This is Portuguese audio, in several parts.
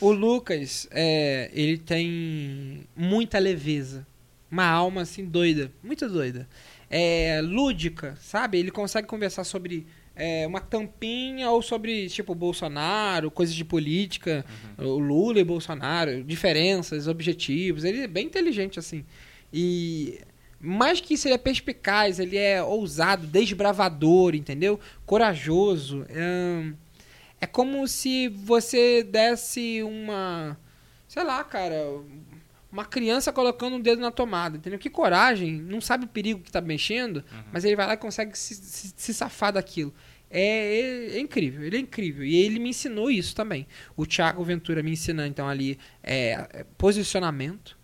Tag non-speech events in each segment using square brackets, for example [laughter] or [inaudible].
O Lucas, é, ele tem muita leveza. Uma alma, assim, doida. Muito doida. É, lúdica, sabe? Ele consegue conversar sobre é, uma tampinha ou sobre, tipo, Bolsonaro, coisas de política, uhum. o Lula e Bolsonaro, diferenças, objetivos. Ele é bem inteligente, assim. E mais que isso, ele é perspicaz, ele é ousado, desbravador, entendeu? Corajoso. É, é como se você desse uma. Sei lá, cara. Uma criança colocando um dedo na tomada, entendeu? Que coragem, não sabe o perigo que tá mexendo, uhum. mas ele vai lá e consegue se, se, se safar daquilo. É, é, é, incrível, ele é incrível. E ele me ensinou isso também. O Thiago Ventura me ensinou, então, ali, é, é posicionamento,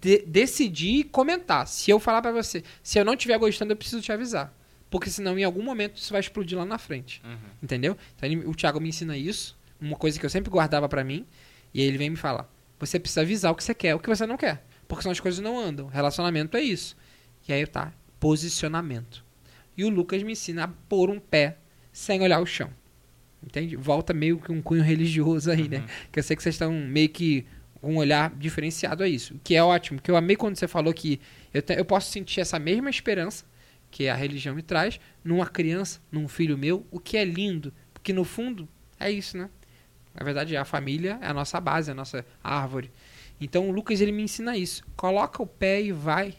de, decidir e comentar. Se eu falar para você, se eu não estiver gostando, eu preciso te avisar. Porque senão, em algum momento, isso vai explodir lá na frente. Uhum. Entendeu? Então, ele, o Thiago me ensina isso, uma coisa que eu sempre guardava para mim, e aí ele vem me falar: você precisa avisar o que você quer, o que você não quer. Porque senão as coisas não andam. Relacionamento é isso. E aí tá, posicionamento. E o Lucas me ensina a pôr um pé sem olhar o chão. Entende? Volta meio que um cunho religioso aí, né? uhum. né? Que eu sei que vocês estão meio que com um olhar diferenciado a isso. Que é ótimo. Que eu amei quando você falou que eu, te, eu posso sentir essa mesma esperança que a religião me traz numa criança, num filho meu, o que é lindo. Porque no fundo é isso, né? Na verdade, a família é a nossa base, a nossa árvore. Então o Lucas ele me ensina isso. Coloca o pé e vai.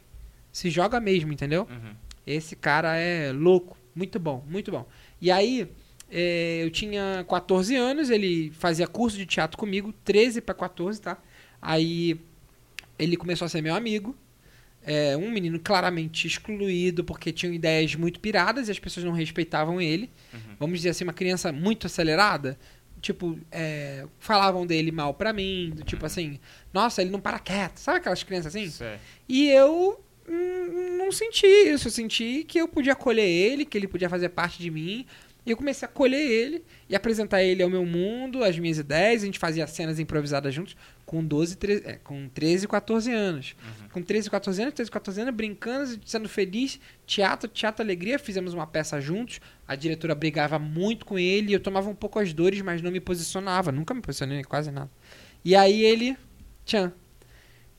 Se joga mesmo, entendeu? Uhum. Esse cara é louco. Muito bom, muito bom. E aí, é, eu tinha 14 anos, ele fazia curso de teatro comigo, 13 para 14, tá? Aí ele começou a ser meu amigo. É, um menino claramente excluído porque tinha ideias muito piradas e as pessoas não respeitavam ele. Uhum. Vamos dizer assim, uma criança muito acelerada. Tipo, é, falavam dele mal pra mim, do tipo uhum. assim, nossa, ele não para quieto. Sabe aquelas crianças assim? E eu hum, não senti isso. Eu senti que eu podia acolher ele, que ele podia fazer parte de mim. E eu comecei a acolher ele e apresentar ele ao meu mundo, as minhas ideias. A gente fazia cenas improvisadas juntos com 12, 13, é, com 13 e 14 anos. Uhum. Com 13 e 14 anos, 13 e 14 anos, brincando, sendo feliz. Teatro, teatro, alegria. Fizemos uma peça juntos. A diretora brigava muito com ele. Eu tomava um pouco as dores, mas não me posicionava. Nunca me posicionei quase nada. E aí ele, tchan,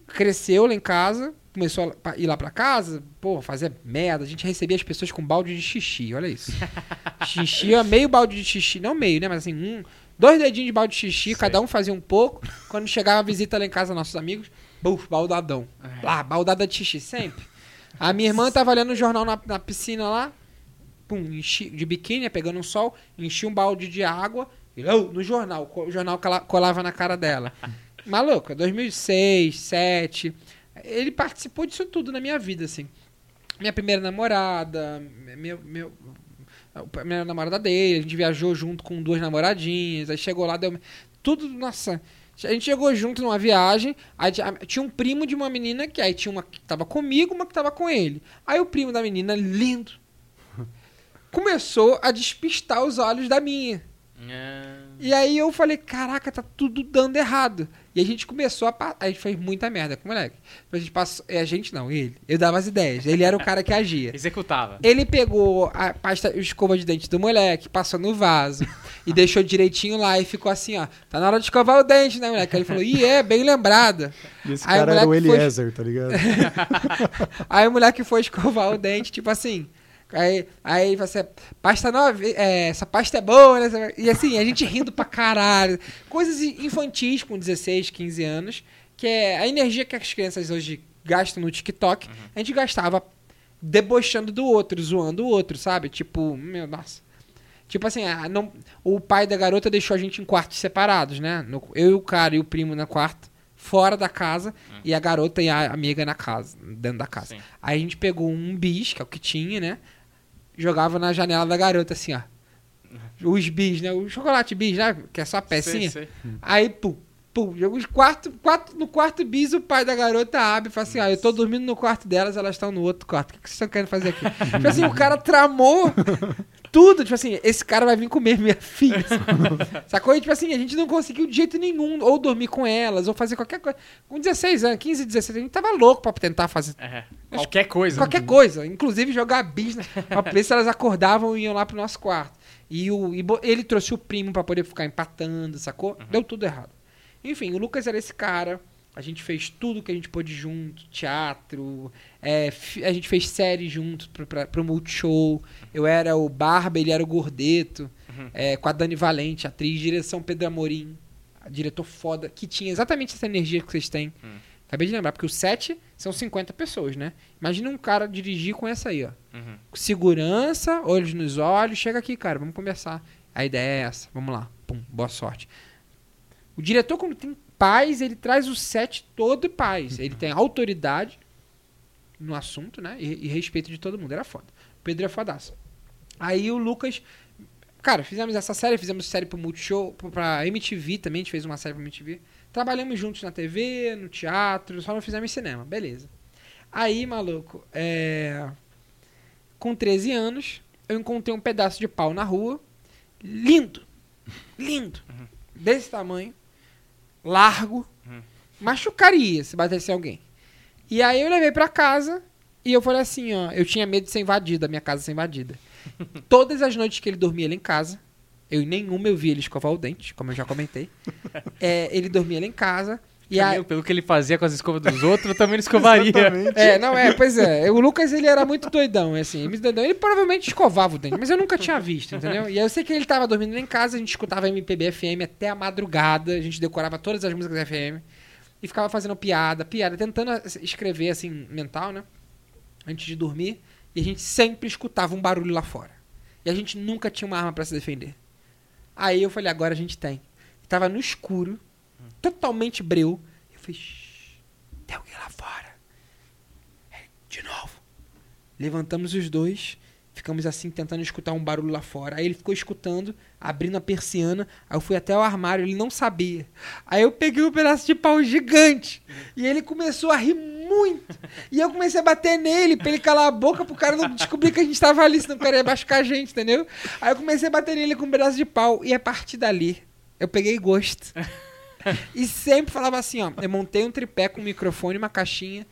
cresceu lá em casa começou a ir lá pra casa, pô, fazer merda. A gente recebia as pessoas com balde de xixi, olha isso. [laughs] xixi, meio balde de xixi, não meio, né? Mas assim, um, dois dedinhos de balde de xixi, Sei. cada um fazia um pouco. Quando chegava a visita lá em casa, nossos amigos, buf, baldadão. É. Lá, baldada de xixi, sempre. A minha irmã tava olhando o jornal na, na piscina lá, pum, enchi, de biquíni, pegando um sol, enchi um balde de água, e oh, no jornal, o jornal colava na cara dela. Maluca, 2006, 2007 ele participou disso tudo na minha vida, assim. Minha primeira namorada, meu, meu, a primeira namorada dele, a gente viajou junto com duas namoradinhas, aí chegou lá, deu. Tudo, nossa. A gente chegou junto numa viagem, aí tinha um primo de uma menina que aí tinha uma que tava comigo, uma que tava com ele. Aí o primo da menina, lindo, começou a despistar os olhos da minha. É. E aí eu falei, caraca, tá tudo dando errado. E a gente começou a. A gente fez muita merda com o moleque. A gente passou. É, a gente não, ele. Eu dava as ideias. Ele era o cara que agia. [laughs] Executava. Ele pegou a pasta, a escova de dente do moleque, passou no vaso e [laughs] deixou direitinho lá e ficou assim, ó. Tá na hora de escovar o dente, né, moleque? Aí ele falou, ih, é, bem lembrada. esse aí cara o era o Eliezer, foi... tá ligado? [laughs] aí o moleque foi escovar o dente, tipo assim. Aí, aí você, pasta nova, é, essa pasta é boa, né? E assim, a gente rindo pra caralho. Coisas infantis com 16, 15 anos, que é a energia que as crianças hoje gastam no TikTok, uhum. a gente gastava debochando do outro, zoando o outro, sabe? Tipo, meu, nossa. Tipo assim, a, não, o pai da garota deixou a gente em quartos separados, né? No, eu e o cara e o primo na quarto, fora da casa, uhum. e a garota e a amiga na casa, dentro da casa. Sim. Aí a gente pegou um bis, que é o que tinha, né? Jogava na janela da garota, assim, ó. Os bis, né? O chocolate bis, né? Que é só a pecinha. Sei, sei. Aí, pum, pum. Os quarto, quarto, no quarto bis, o pai da garota abre e fala assim: ó, eu tô dormindo no quarto delas, elas estão no outro quarto. O que, que vocês estão querendo fazer aqui? [laughs] tipo assim, o cara tramou [laughs] tudo. Tipo assim, esse cara vai vir comer minha filha. [laughs] Sacou? E, tipo assim, a gente não conseguiu de jeito nenhum ou dormir com elas, ou fazer qualquer coisa. Com 16 anos, 15, 16, a gente tava louco pra tentar fazer. É, qualquer coisa. Qualquer coisa. Inclusive jogar bis, né? pra ver se elas acordavam e iam lá pro nosso quarto. E, o, e ele trouxe o primo para poder ficar empatando, sacou? Uhum. Deu tudo errado. Enfim, o Lucas era esse cara. A gente fez tudo que a gente pôde junto, teatro, é, a gente fez série junto pro, pra, pro Multishow. Eu era o Barba, ele era o Gordeto, uhum. é, com a Dani Valente, atriz, direção Pedro Amorim, diretor foda, que tinha exatamente essa energia que vocês têm. Uhum. Acabei de lembrar, porque o set são 50 pessoas, né? Imagina um cara dirigir com essa aí, ó. Uhum. Segurança, olhos nos olhos, chega aqui, cara, vamos conversar. A ideia é essa, vamos lá. Pum, boa sorte. O diretor, quando tem paz, ele traz o set todo paz. Ele tem autoridade no assunto, né? E, e, respeito de todo mundo. Era foda. O Pedro é fodaço. Aí o Lucas. Cara, fizemos essa série, fizemos série pro Multishow, pra MTV também, a gente fez uma série pra MTV. Trabalhamos juntos na TV, no teatro, só não fizemos cinema. Beleza. Aí, maluco, é... com 13 anos, eu encontrei um pedaço de pau na rua. Lindo. Lindo. Uhum. Desse tamanho largo, hum. machucaria se batesse alguém. E aí eu levei para casa e eu falei assim, ó, eu tinha medo de ser invadida, a minha casa ser invadida. [laughs] Todas as noites que ele dormia lá em casa, eu em nenhuma eu vi ele escovar o dente, como eu já comentei. [laughs] é, ele dormia lá em casa. E a... Pelo que ele fazia com as escovas dos outros, eu também não escovaria. [laughs] é, não, é, pois é. O Lucas, ele era muito doidão, assim. Doidão. Ele provavelmente escovava o dente, mas eu nunca tinha visto, entendeu? E aí eu sei que ele tava dormindo em casa, a gente escutava MPB FM até a madrugada, a gente decorava todas as músicas FM e ficava fazendo piada, piada, tentando escrever, assim, mental, né? Antes de dormir. E a gente sempre escutava um barulho lá fora. E a gente nunca tinha uma arma para se defender. Aí eu falei, agora a gente tem. E tava no escuro, totalmente breu. Eu fiz, tem alguém lá fora. De novo. Levantamos os dois, ficamos assim tentando escutar um barulho lá fora. Aí ele ficou escutando, abrindo a persiana. Aí eu fui até o armário, ele não sabia. Aí eu peguei um pedaço de pau gigante e ele começou a rir muito. E eu comecei a bater nele pra ele calar a boca pro cara não descobrir que a gente tava ali, senão o cara ia machucar a gente, entendeu? Aí eu comecei a bater nele com um pedaço de pau. E a partir dali, eu peguei gosto. [laughs] e sempre falava assim, ó. Eu montei um tripé com um microfone, uma caixinha.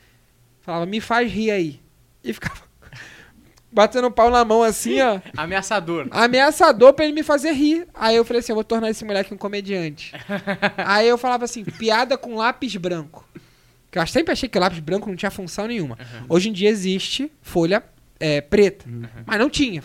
Falava, me faz rir aí. E ficava [laughs] batendo pau na mão assim, ó. Ameaçador. Ameaçador pra ele me fazer rir. Aí eu falei assim, eu vou tornar esse moleque um comediante. [laughs] aí eu falava assim, piada com lápis branco. Que eu sempre achei que lápis branco não tinha função nenhuma. Uhum. Hoje em dia existe folha é, preta. Uhum. Mas não tinha.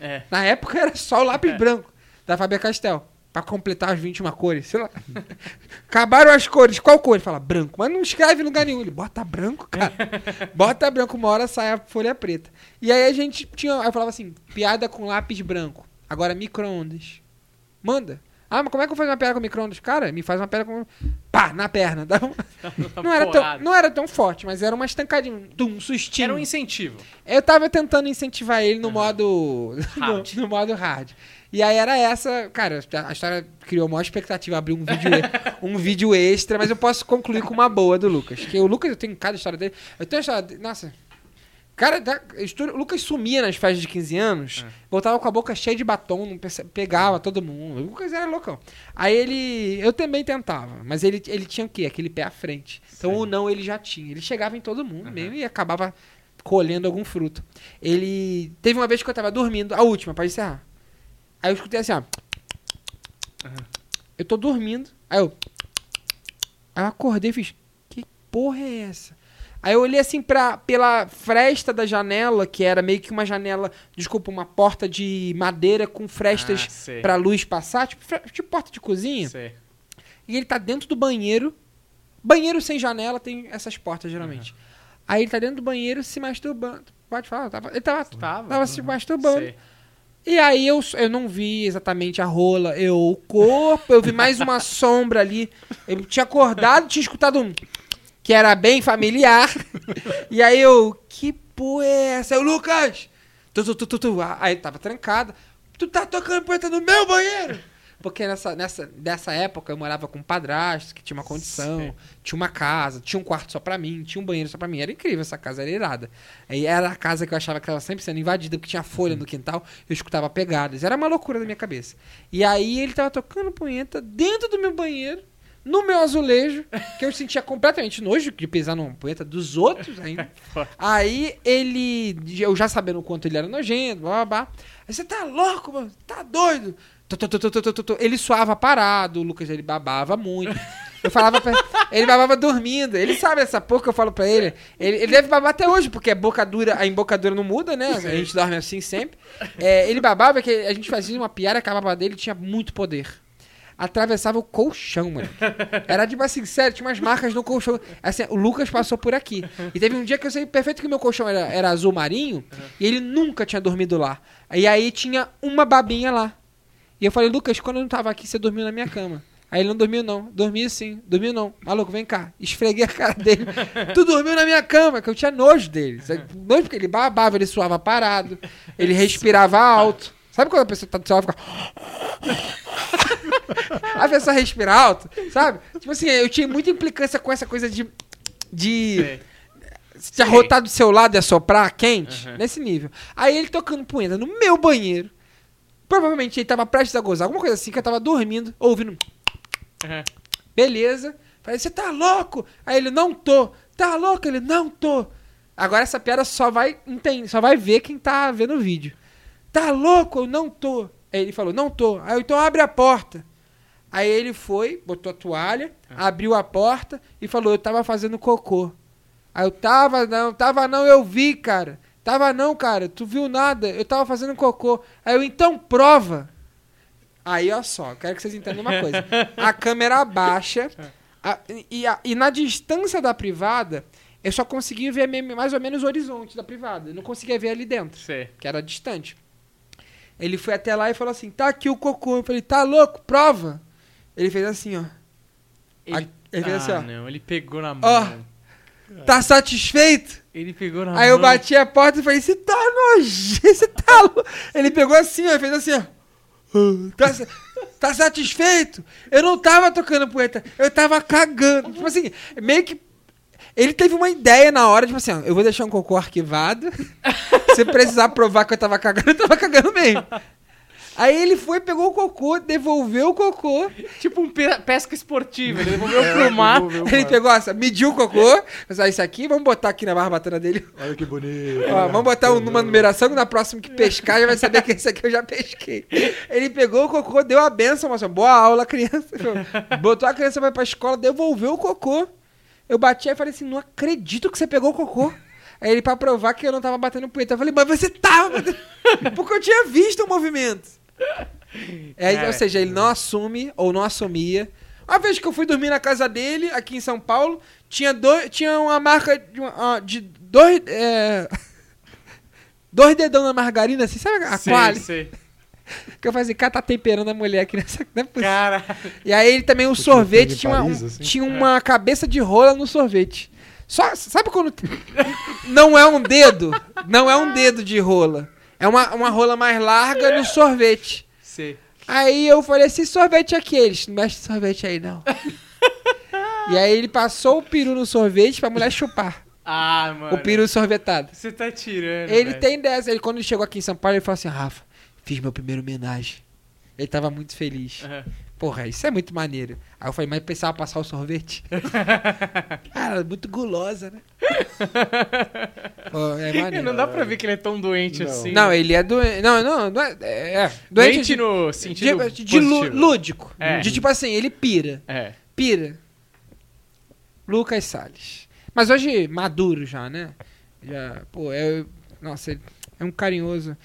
É. Na época era só o lápis é. branco da Faber Castell para completar as 21 cores, sei lá. [laughs] Acabaram as cores. Qual cor? Ele fala branco, mas não escreve em lugar nenhum. Ele bota branco, cara. [laughs] bota branco, uma hora sai a folha preta. E aí a gente tinha. Eu falava assim: piada com lápis branco. Agora micro-ondas. Manda. Ah, mas como é que eu faço uma piada com micro-ondas? Cara, me faz uma piada com. Pá, na perna. [laughs] não, era tão, não era tão forte, mas era uma estancadinha. Um sustinho. Era um incentivo. Eu tava tentando incentivar ele no modo. No, no modo hard. E aí era essa, cara, a história criou maior expectativa abrir um vídeo, [laughs] um vídeo extra, mas eu posso concluir com uma boa do Lucas. Que o Lucas, eu tenho cada história dele. Eu tenho a história dele, nossa. Cara, o Lucas sumia nas festas de 15 anos, é. voltava com a boca cheia de batom, não pegava todo mundo. O Lucas era loucão. Aí ele. Eu também tentava, mas ele, ele tinha o quê? Aquele pé à frente. Então o não ele já tinha. Ele chegava em todo mundo uhum. mesmo e acabava colhendo algum fruto. Ele. Teve uma vez que eu tava dormindo, a última, para encerrar. Aí eu escutei assim, ó. Eu tô dormindo. Aí eu. Aí eu acordei e fiz. Que porra é essa? Aí eu olhei assim pra, pela fresta da janela, que era meio que uma janela, desculpa, uma porta de madeira com frestas ah, pra luz passar, tipo, tipo porta de cozinha. Sei. E ele tá dentro do banheiro. Banheiro sem janela tem essas portas, geralmente. Uhum. Aí ele tá dentro do banheiro se masturbando. Pode falar? Tava, ele tava, tava, tava uhum. se masturbando. Sei. E aí eu, eu não vi exatamente a rola, eu o corpo, eu vi mais uma [laughs] sombra ali. Eu tinha acordado, tinha escutado um que era bem familiar. e aí eu, que porra é essa? Eu, Lucas! Tu, tu, tu, tu, tu. Aí tava trancada. Tu tá tocando poeta no meu banheiro? Porque nessa, nessa, nessa época eu morava com um padrasto que tinha uma condição, Sim. tinha uma casa, tinha um quarto só pra mim, tinha um banheiro só pra mim. Era incrível essa casa, era irada. E era a casa que eu achava que estava sempre sendo invadida, porque tinha folha no quintal, eu escutava pegadas. Era uma loucura da minha cabeça. E aí ele tava tocando punheta dentro do meu banheiro, no meu azulejo, que eu sentia completamente nojo de pisar numa punheta dos outros ainda. [laughs] aí ele, eu já sabendo o quanto ele era nojento, blá blá blá. Aí você tá louco, mano? Tá doido? Ele suava parado, o Lucas ele babava muito. Eu falava pra ele. babava dormindo. Ele sabe essa porra que eu falo pra ele. Ele, ele deve babar até hoje, porque a boca dura, a embocadura não muda, né? A gente dorme assim sempre. É, ele babava que a gente fazia uma piada que a baba dele tinha muito poder. Atravessava o colchão, mano. Era tipo assim, sério, tinha umas marcas no colchão. Assim, o Lucas passou por aqui. E teve um dia que eu sei perfeito que meu colchão era, era azul marinho e ele nunca tinha dormido lá. E aí tinha uma babinha lá. E eu falei, Lucas, quando eu não tava aqui, você dormiu na minha cama. Aí ele não dormiu, não. Dormiu sim, dormiu não. Maluco, vem cá. Esfreguei a cara dele. tu dormiu na minha cama, que eu tinha nojo dele. Nojo porque ele babava, ele suava parado, ele respirava alto. Sabe quando a pessoa tá do céu fica. [laughs] a pessoa respira alto, sabe? Tipo assim, eu tinha muita implicância com essa coisa de. de. Se arrotar do seu lado e assoprar quente, uhum. nesse nível. Aí ele tocando punheta no meu banheiro. Provavelmente ele tava prestes a gozar, alguma coisa assim, que eu tava dormindo, ouvindo. Uhum. Beleza. Falei, você tá louco? Aí ele, não tô. Tá louco? Ele, não tô. Agora essa piada só vai entender, só vai ver quem tá vendo o vídeo. Tá louco? Eu não tô. Aí ele falou, não tô. Aí eu, então abre a porta. Aí ele foi, botou a toalha, ah. abriu a porta e falou, eu tava fazendo cocô. Aí eu tava, não, tava não, eu vi, cara. Tava não, cara, tu viu nada, eu tava fazendo cocô. Aí eu, então prova. Aí, ó só, quero que vocês entendam uma coisa. A [laughs] câmera baixa a, e, a, e na distância da privada, eu só conseguia ver mais ou menos o horizonte da privada. Eu não conseguia ver ali dentro, Sim. que era distante. Ele foi até lá e falou assim: tá aqui o cocô. Eu falei: tá louco? Prova. Ele fez assim, ó. Ele, ele fez assim, ah, ó. não, ele pegou na mão. Ó, tá satisfeito? Ele pegou na Aí mão. Eu bati a porta e falei: você tá nojento, [laughs] você tá louco. Ele pegou assim, ó, fez assim, ó. Tá, tá satisfeito? Eu não tava tocando poeta, eu tava cagando. Tipo assim, meio que ele teve uma ideia na hora, tipo assim, ó, eu vou deixar um cocô arquivado. Se precisar provar que eu tava cagando, eu tava cagando mesmo. Aí ele foi, pegou o cocô, devolveu o cocô. Tipo um pesca esportiva. Ele devolveu é, pro mar. Devolveu ele pegou essa, mediu o cocô. Mas ah, isso aqui, vamos botar aqui na barbatana dele. Olha que bonito. Ó, vamos botar uma numeração que na próxima que pescar já vai saber que esse aqui eu já pesquei. Ele pegou o cocô, deu a benção, mas boa aula, criança. Botou a criança vai pra escola, devolveu o cocô. Eu bati e falei assim: não acredito que você pegou o cocô. Aí ele, pra provar que eu não tava batendo punheta, eu falei, mas você tava batendo... [laughs] Porque eu tinha visto o movimento. É, ou seja, ele não assume ou não assumia. Uma vez que eu fui dormir na casa dele, aqui em São Paulo, tinha, dois, tinha uma marca de, uma, de dois. É, [laughs] dois dedão na margarina, assim, sabe a qual? [laughs] Que eu fazia, cara, tá temperando a mulher aqui nessa. Não é Cara. E aí ele também, o sorvete tinha, uma, assim? tinha uma cabeça de rola no sorvete. Só, sabe quando. [laughs] não é um dedo? Não é um dedo de rola. É uma, uma rola mais larga no sorvete. Sim. Aí eu falei assim: sorvete é aqueles. Não mexe sorvete aí, não. [laughs] e aí ele passou o peru no sorvete pra mulher chupar. Ah, mano. O peru sorvetado. Você tá tirando. Ele tem dessa. Ele, quando ele chegou aqui em São Paulo, ele falou assim: Rafa, fiz meu primeiro homenagem. Ele tava muito feliz. Uhum. Porra, isso é muito maneiro. Aí eu falei, mas pensava passar o sorvete. [laughs] Cara, muito gulosa, né? [laughs] Pô, é maneiro. Não dá pra ver que ele é tão doente não. assim. Não, ele é doente. Não, não, não é. é doente, doente no sentido. De, de lúdico. É. De tipo assim, ele pira. É. Pira. Lucas Salles. Mas hoje, maduro já, né? Já, pô, é. Nossa, ele é um carinhoso.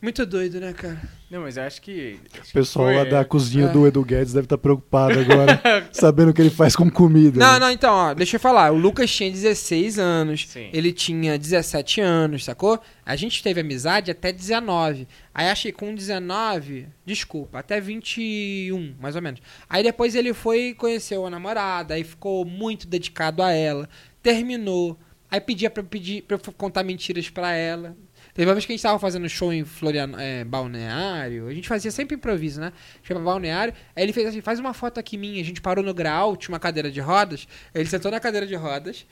Muito doido, né, cara? Não, mas eu acho que. Acho o pessoal foi... lá da cozinha é. do Edu Guedes deve estar tá preocupado agora, [laughs] sabendo o que ele faz com comida. Não, né? não, então, ó, deixa eu falar. O Lucas tinha 16 anos, Sim. ele tinha 17 anos, sacou? A gente teve amizade até 19. Aí achei com 19, desculpa, até 21, mais ou menos. Aí depois ele foi conhecer a namorada, aí ficou muito dedicado a ela, terminou. Aí pedia pra, pedir, pra eu contar mentiras pra ela. Teve uma vez que a gente tava fazendo show em Florian... É, Balneário. A gente fazia sempre improviso, né? Chama Balneário. Aí ele fez assim: faz uma foto aqui minha. A gente parou no grau, tinha uma cadeira de rodas. Ele sentou na cadeira de rodas,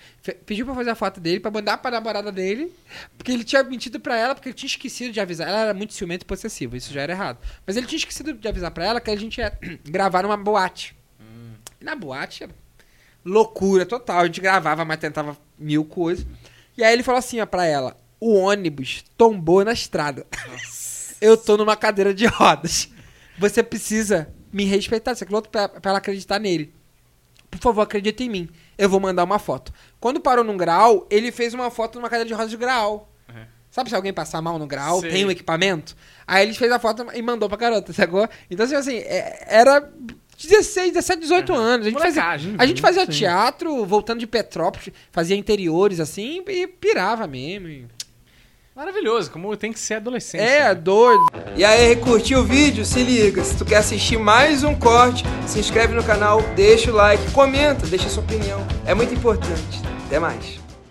pediu pra fazer a foto dele, pra mandar pra namorada dele. Porque ele tinha mentido pra ela, porque ele tinha esquecido de avisar. Ela era muito ciumenta e possessiva, isso já era errado. Mas ele tinha esquecido de avisar pra ela que a gente ia [clears throat] gravar numa boate. Hum. E na boate, loucura total. A gente gravava, mas tentava mil coisas. E aí ele falou assim ó, pra ela: o ônibus tombou na estrada. Nossa. Eu tô numa cadeira de rodas. Você precisa me respeitar, você é piloto pra, pra ela acreditar nele. por favor, acredita em mim. Eu vou mandar uma foto. Quando parou num grau, ele fez uma foto numa cadeira de rodas de grau. Uhum. Sabe se alguém passar mal no grau, Sei. tem um equipamento? Aí ele fez a foto e mandou pra garota, sacou? Então, assim, assim, é- era 16, 17, 18 anos. A gente fazia, Molecagem. a gente fazia Sim. teatro, voltando de Petrópolis, fazia interiores, assim, e pirava mesmo. Maravilhoso, como tem que ser adolescente. É, né? doido. E aí, curtiu o vídeo? Se liga, se tu quer assistir mais um corte, se inscreve no canal, deixa o like, comenta, deixa sua opinião. É muito importante. Até mais.